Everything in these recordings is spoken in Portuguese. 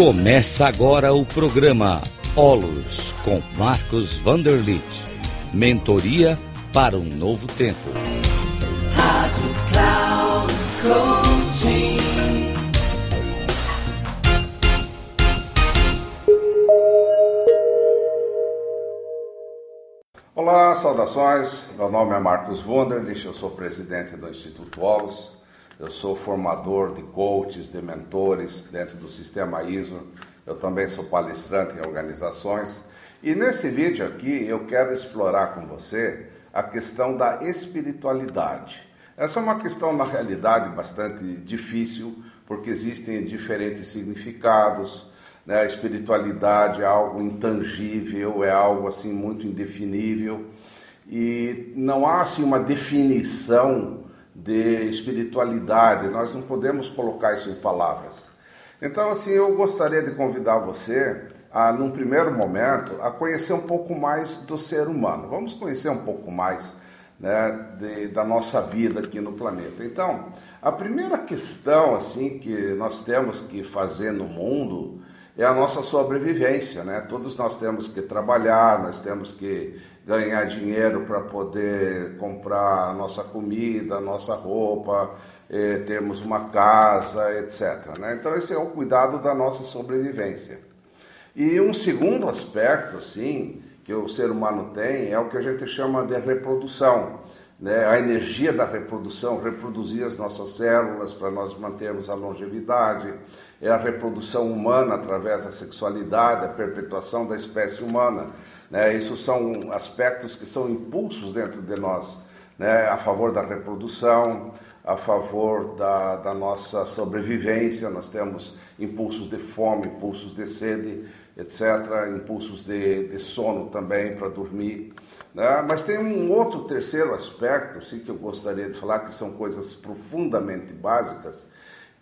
Começa agora o programa Olos com Marcos Vanderlit. Mentoria para um novo tempo. Rádio Cloud Coaching. Olá, saudações. Meu nome é Marcos Vanderlit, eu sou presidente do Instituto Olos. Eu sou formador de coaches, de mentores dentro do sistema ISO. Eu também sou palestrante em organizações. E nesse vídeo aqui eu quero explorar com você a questão da espiritualidade. Essa é uma questão, na realidade, bastante difícil, porque existem diferentes significados. Né? A espiritualidade é algo intangível, é algo assim muito indefinível. E não há assim uma definição de espiritualidade, nós não podemos colocar isso em palavras. Então, assim, eu gostaria de convidar você a, num primeiro momento, a conhecer um pouco mais do ser humano. Vamos conhecer um pouco mais né, de, da nossa vida aqui no planeta. Então, a primeira questão, assim, que nós temos que fazer no mundo é a nossa sobrevivência, né? Todos nós temos que trabalhar, nós temos que ganhar dinheiro para poder comprar a nossa comida, a nossa roupa, eh, termos uma casa, etc. Né? Então esse é o cuidado da nossa sobrevivência. E um segundo aspecto, sim, que o ser humano tem é o que a gente chama de reprodução. Né? A energia da reprodução, reproduzir as nossas células para nós mantermos a longevidade, é a reprodução humana através da sexualidade, a perpetuação da espécie humana. Né? Isso são aspectos que são impulsos dentro de nós, né? a favor da reprodução, a favor da, da nossa sobrevivência. Nós temos impulsos de fome, impulsos de sede, etc., impulsos de, de sono também para dormir. Né? Mas tem um outro terceiro aspecto assim, que eu gostaria de falar, que são coisas profundamente básicas,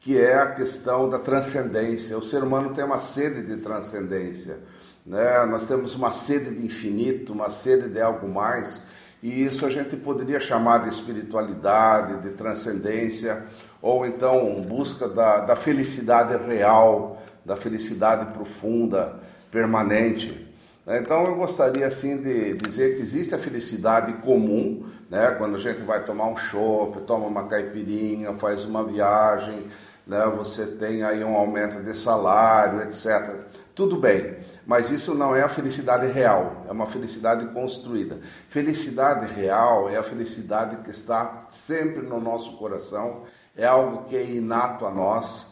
que é a questão da transcendência. O ser humano tem uma sede de transcendência. Né? Nós temos uma sede de infinito, uma sede de algo mais, e isso a gente poderia chamar de espiritualidade, de transcendência, ou então busca da, da felicidade real, da felicidade profunda, permanente. Então eu gostaria assim de dizer que existe a felicidade comum, né? quando a gente vai tomar um chopp, toma uma caipirinha, faz uma viagem, né? você tem aí um aumento de salário, etc. Tudo bem, mas isso não é a felicidade real, é uma felicidade construída. Felicidade real é a felicidade que está sempre no nosso coração, é algo que é inato a nós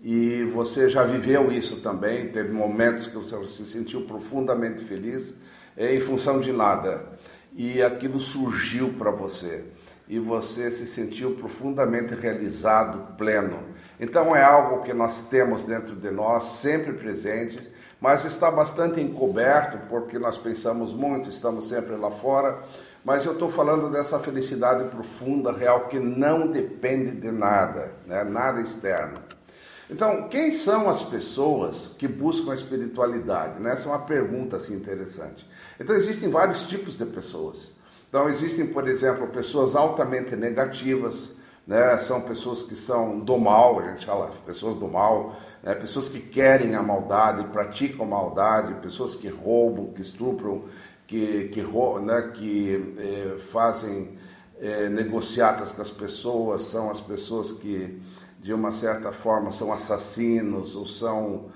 e você já viveu isso também. Teve momentos que você se sentiu profundamente feliz é, em função de nada e aquilo surgiu para você e você se sentiu profundamente realizado, pleno. Então é algo que nós temos dentro de nós, sempre presente, mas está bastante encoberto porque nós pensamos muito, estamos sempre lá fora. Mas eu estou falando dessa felicidade profunda, real, que não depende de nada, né? nada externo. Então, quem são as pessoas que buscam a espiritualidade? Né? Essa é uma pergunta assim, interessante. Então, existem vários tipos de pessoas. Então, existem, por exemplo, pessoas altamente negativas, né? são pessoas que são do mal, a gente fala pessoas do mal, né? pessoas que querem a maldade, praticam maldade, pessoas que roubam, que estupram, que, que, né? que eh, fazem eh, negociatas com as pessoas, são as pessoas que, de uma certa forma, são assassinos ou são,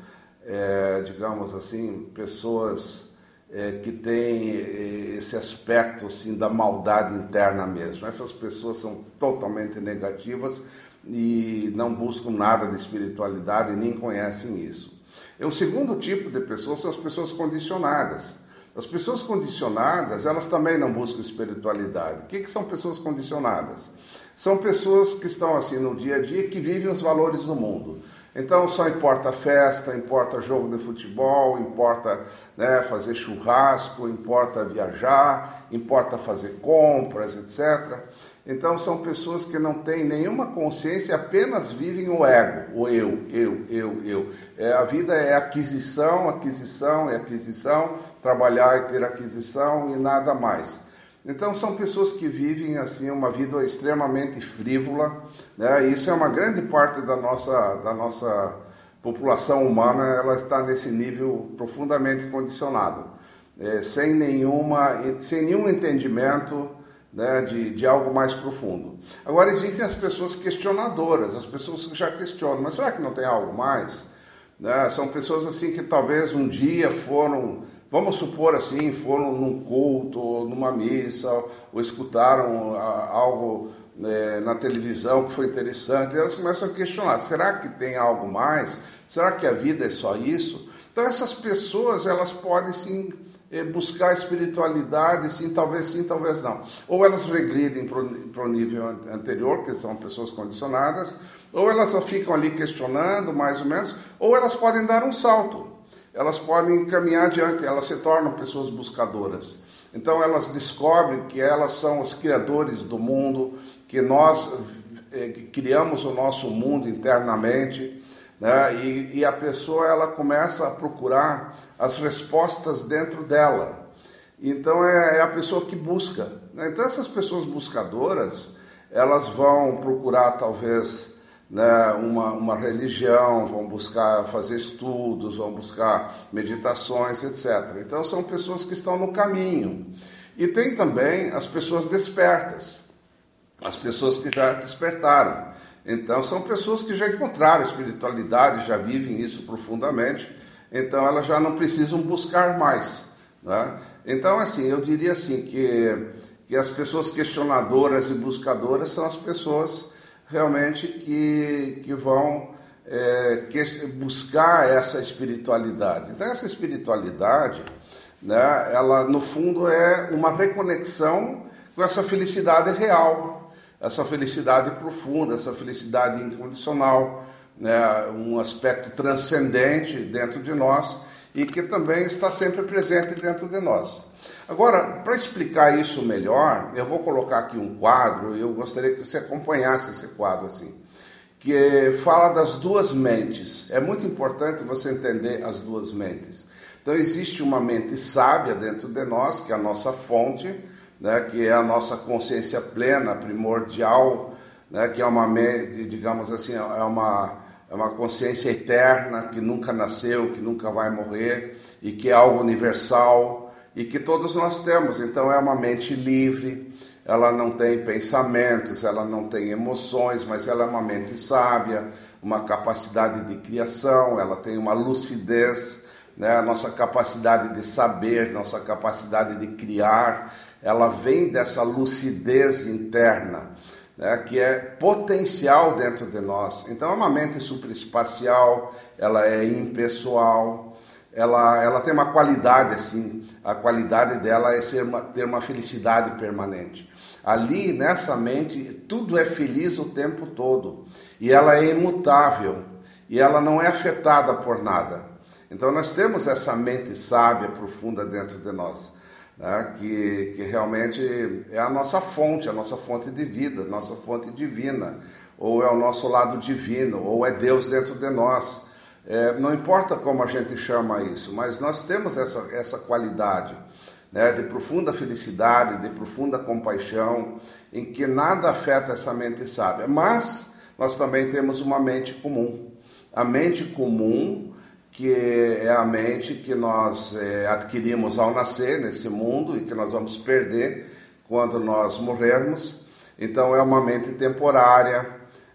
eh, digamos assim, pessoas é, que tem é, esse aspecto assim da maldade interna mesmo. Essas pessoas são totalmente negativas e não buscam nada de espiritualidade e nem conhecem isso. E o segundo tipo de pessoas são as pessoas condicionadas. As pessoas condicionadas, elas também não buscam espiritualidade. O que, que são pessoas condicionadas? São pessoas que estão assim no dia a dia que vivem os valores do mundo. Então só importa festa, importa jogo de futebol, importa né, fazer churrasco, importa viajar, importa fazer compras, etc. Então são pessoas que não têm nenhuma consciência, apenas vivem o ego, o eu, eu, eu, eu. É, a vida é aquisição, aquisição e aquisição, trabalhar e ter aquisição e nada mais. Então são pessoas que vivem assim uma vida extremamente frívola, né? Isso é uma grande parte da nossa da nossa população humana ela está nesse nível profundamente condicionado, é, sem, nenhuma, sem nenhum entendimento né, de, de algo mais profundo. Agora, existem as pessoas questionadoras, as pessoas que já questionam, mas será que não tem algo mais? Né? São pessoas assim que talvez um dia foram, vamos supor assim, foram num culto, ou numa missa, ou escutaram algo né, na televisão que foi interessante, elas começam a questionar: será que tem algo mais? Será que a vida é só isso? Então essas pessoas elas podem sim eh, buscar espiritualidade, sim, talvez sim, talvez não. Ou elas regridem para o nível anterior, que são pessoas condicionadas, ou elas ficam ali questionando, mais ou menos, ou elas podem dar um salto. Elas podem caminhar adiante, elas se tornam pessoas buscadoras. Então elas descobrem que elas são os criadores do mundo, que nós eh, criamos o nosso mundo internamente, né? E, e, a pessoa ela começa a procurar as respostas dentro dela. Então é, é a pessoa que busca. Né? Então essas pessoas buscadoras elas vão procurar talvez né, uma, uma religião, vão buscar fazer estudos, vão buscar meditações, etc. Então são pessoas que estão no caminho. E tem também as pessoas despertas, as pessoas que já despertaram. Então, são pessoas que já encontraram espiritualidade, já vivem isso profundamente, então elas já não precisam buscar mais. Né? Então, assim, eu diria assim que, que as pessoas questionadoras e buscadoras são as pessoas realmente que, que vão é, que, buscar essa espiritualidade. Então, essa espiritualidade, né, ela no fundo é uma reconexão com essa felicidade real, essa felicidade profunda, essa felicidade incondicional, né, um aspecto transcendente dentro de nós e que também está sempre presente dentro de nós. Agora, para explicar isso melhor, eu vou colocar aqui um quadro, e eu gostaria que você acompanhasse esse quadro assim, que fala das duas mentes. É muito importante você entender as duas mentes. Então existe uma mente sábia dentro de nós, que é a nossa fonte, né, que é a nossa consciência plena, primordial, né, que é uma, digamos assim, é uma, é uma consciência eterna, que nunca nasceu, que nunca vai morrer, e que é algo universal, e que todos nós temos. Então é uma mente livre, ela não tem pensamentos, ela não tem emoções, mas ela é uma mente sábia, uma capacidade de criação, ela tem uma lucidez, né? a nossa capacidade de saber, nossa capacidade de criar, ela vem dessa lucidez interna, né, que é potencial dentro de nós. Então, é uma mente superespacial, ela é impessoal, ela, ela tem uma qualidade assim, a qualidade dela é ser uma, ter uma felicidade permanente. Ali, nessa mente, tudo é feliz o tempo todo, e ela é imutável, e ela não é afetada por nada. Então, nós temos essa mente sábia, profunda dentro de nós né, que, que realmente é a nossa fonte, a nossa fonte de vida, nossa fonte divina, ou é o nosso lado divino, ou é Deus dentro de nós. É, não importa como a gente chama isso, mas nós temos essa, essa qualidade né, de profunda felicidade, de profunda compaixão, em que nada afeta essa mente sábia. Mas nós também temos uma mente comum. A mente comum que é a mente que nós é, adquirimos ao nascer nesse mundo e que nós vamos perder quando nós morrermos. Então é uma mente temporária,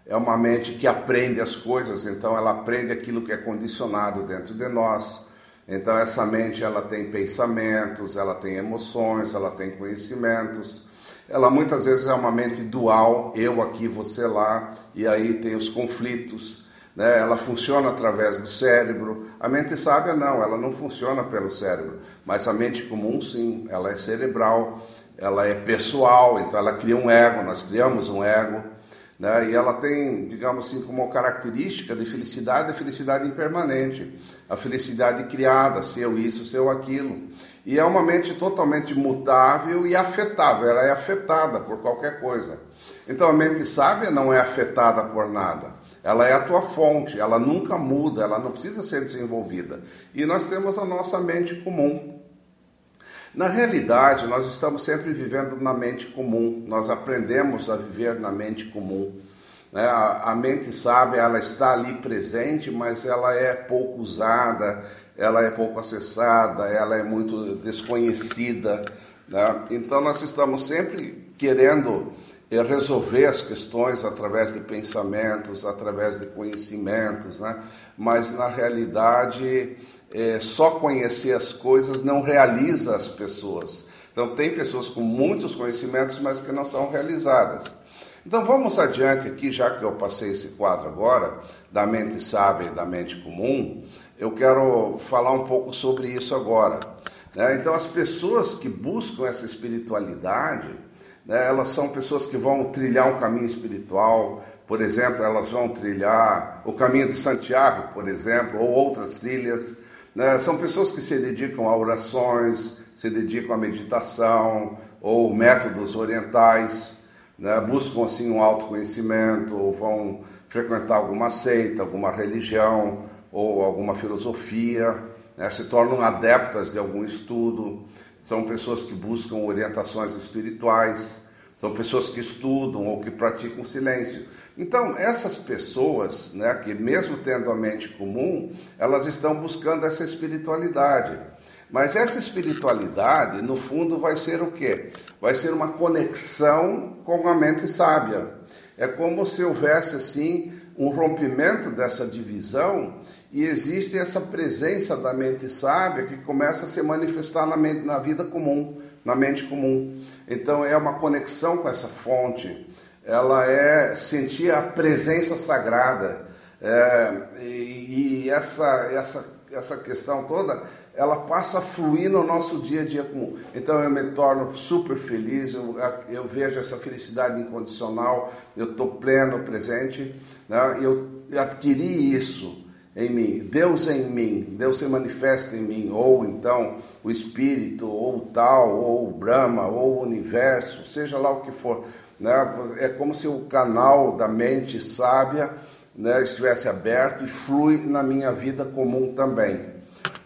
é uma mente que aprende as coisas, então ela aprende aquilo que é condicionado dentro de nós. Então essa mente ela tem pensamentos, ela tem emoções, ela tem conhecimentos. Ela muitas vezes é uma mente dual, eu aqui, você lá, e aí tem os conflitos né? ela funciona através do cérebro. A mente sábia não, ela não funciona pelo cérebro, mas a mente comum sim, ela é cerebral, ela é pessoal, então ela cria um ego, nós criamos um ego, né? e ela tem, digamos assim, como característica de felicidade, a felicidade impermanente, a felicidade criada, seu isso, seu aquilo. E é uma mente totalmente mutável e afetável, ela é afetada por qualquer coisa. Então a mente sábia não é afetada por nada. Ela é a tua fonte, ela nunca muda, ela não precisa ser desenvolvida. E nós temos a nossa mente comum. Na realidade, nós estamos sempre vivendo na mente comum, nós aprendemos a viver na mente comum. Né? A, mente sábia, ela está ali presente, mas ela é pouco usada, ela é pouco acessada, ela é muito desconhecida. Né? Então, nós estamos sempre querendo é resolver as questões através de pensamentos, através de conhecimentos, né? mas na realidade é, só conhecer as coisas não realiza as pessoas. Então tem pessoas com muitos conhecimentos, mas que não são realizadas. Então vamos adiante aqui, já que eu passei esse quadro agora, da mente sábia e da mente comum, eu quero falar um pouco sobre isso agora. Né? Então as pessoas que buscam essa espiritualidade, né? Elas são pessoas que vão trilhar um caminho espiritual, por exemplo, elas vão trilhar o caminho de Santiago, por exemplo, ou outras trilhas. Né? São pessoas que se dedicam a orações, se dedicam à meditação ou métodos orientais, né? buscam assim um autoconhecimento, ou vão frequentar alguma seita, alguma religião ou alguma filosofia, né? se tornam adeptas de algum estudo são pessoas que buscam orientações espirituais, são pessoas que estudam ou que praticam silêncio. Então, essas pessoas, né, que mesmo tendo a mente comum, elas estão buscando essa espiritualidade. Mas essa espiritualidade, no fundo, vai ser o quê? Vai ser uma conexão com a mente sábia. É como se houvesse, assim, um rompimento dessa divisão e existe essa presença da mente sábia que começa a se manifestar na, mente, na vida comum, na mente comum. Então é uma conexão com essa fonte, ela é sentir a presença sagrada. É, e, e essa, essa, essa questão toda, ela passa a fluir no nosso dia a dia comum. Então eu me torno super feliz, eu, eu vejo essa felicidade incondicional, eu estou pleno, presente, né? eu adquiri isso em mim, Deus em mim, Deus se manifesta em mim, ou então o Espírito, ou o tal, ou o Brahma, ou o universo, seja lá o que for. Né? É como se o canal da mente sábia né, estivesse aberto e flui na minha vida comum também.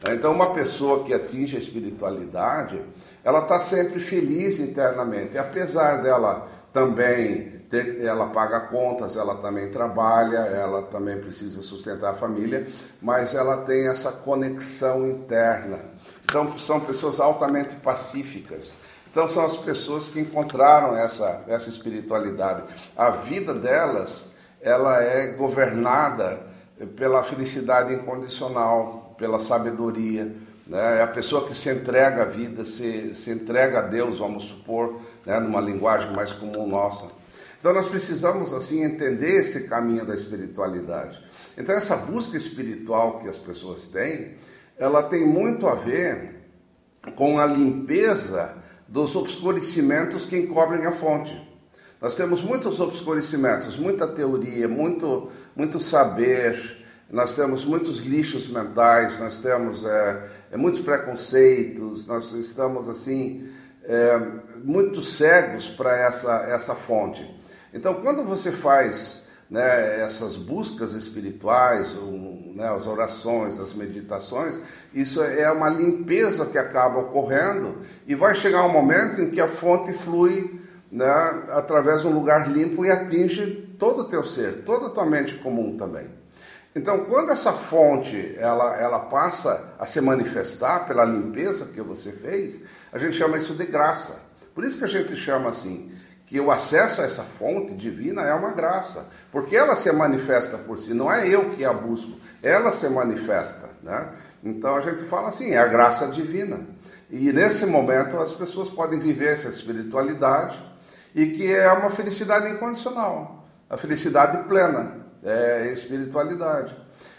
Então, uma pessoa que atinge a espiritualidade, ela está sempre feliz internamente, apesar dela também ela paga contas, ela também trabalha, ela também precisa sustentar a família, mas ela tem essa conexão interna. Então, são pessoas altamente pacíficas. Então, são as pessoas que encontraram essa, essa espiritualidade. A vida delas, ela é governada pela felicidade incondicional, pela sabedoria. Né? É a pessoa que se entrega à vida, se, se entrega a Deus, vamos supor, né? numa linguagem mais comum nossa. Então nós precisamos assim entender esse caminho da espiritualidade. Então essa busca espiritual que as pessoas têm, ela tem muito a ver com a limpeza dos obscurecimentos que encobrem a fonte. Nós temos muitos obscurecimentos, muita teoria, muito, muito saber, nós temos muitos lixos mentais, nós temos é, é, muitos preconceitos, nós estamos assim é, muito cegos para essa, essa fonte. Então, quando você faz né, essas buscas espirituais, né, as orações, as meditações, isso é uma limpeza que acaba ocorrendo e vai chegar um momento em que a fonte flui né, através de um lugar limpo e atinge todo o teu ser, toda a tua mente comum também. Então, quando essa fonte ela, ela passa a se manifestar pela limpeza que você fez, a gente chama isso de graça. Por isso que a gente chama assim, que o acesso a essa fonte divina é uma graça, porque ela se manifesta por si, não é eu que a busco, ela se manifesta. Né? Então a gente fala assim, é a graça divina. E nesse momento as pessoas podem viver essa espiritualidade e que é uma felicidade incondicional, a felicidade plena, é espiritualidade.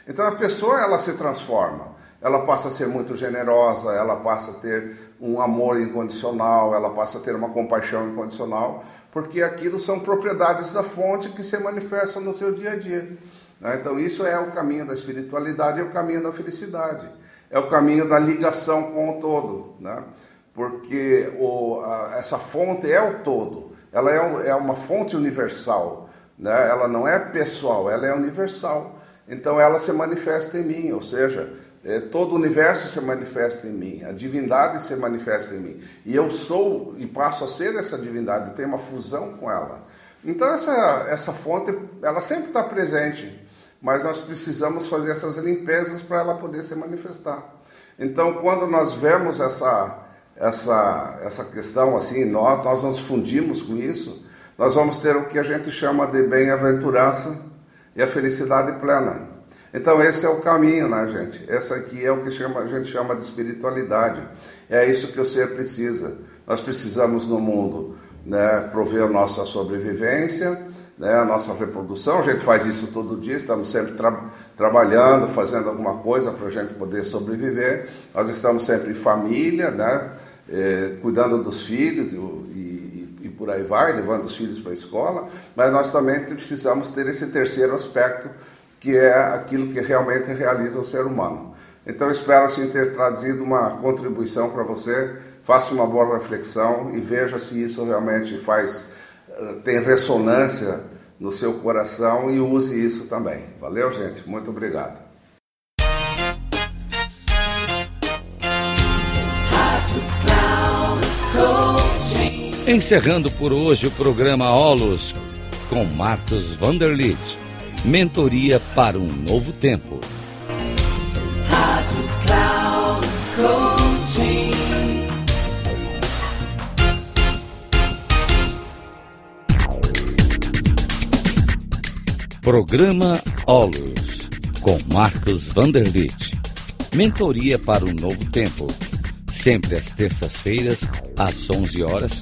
Então a pessoa ela se transforma ela passa a ser muito generosa, ela passa a ter um amor incondicional, ela passa a ter uma compaixão incondicional, porque aquilo são propriedades da fonte que se manifestam no seu dia a dia. Né? Então, isso é o caminho da espiritualidade, é o caminho da felicidade, é o caminho da ligação com o todo, né? porque o, a, essa fonte é o todo, ela é, é uma fonte universal, né? ela não é pessoal, ela é universal. Então, ela se manifesta em mim, ou seja, é, todo o universo se manifesta em mim, a divindade se manifesta em mim. E eu sou e passo a ser essa divindade, tenho uma fusão com ela. Então essa, essa fonte, ela sempre está presente, mas nós precisamos fazer essas limpezas para ela poder se manifestar. Então quando nós vemos essa, essa, essa questão assim, nós, nós nos fundimos com isso, nós vamos ter o que a gente chama de bem-aventurança e a felicidade plena. Então esse é o caminho, né, gente? Essa aqui é o que chama, a gente chama de espiritualidade. É isso que o ser precisa. Nós precisamos no mundo né, prover nossa sobrevivência, né, a nossa reprodução. A gente faz isso todo dia, estamos sempre tra trabalhando, fazendo alguma coisa para a gente poder sobreviver. Nós estamos sempre em família, né, eh, cuidando dos filhos e, e, e por aí vai, levando os filhos para a escola. Mas nós também precisamos ter esse terceiro aspecto que é aquilo que realmente realiza o ser humano. Então espero assim ter trazido uma contribuição para você. Faça uma boa reflexão e veja se isso realmente faz eh, tem ressonância no seu coração e use isso também. Valeu, gente. Muito obrigado. Encerrando por hoje o programa Olos com Marcos Vanderlitt. Mentoria para um novo tempo. Rádio Cloud. Programa Olus com Marcos Vanderlitt. Mentoria para um novo tempo. Sempre às terças-feiras, às 11 horas,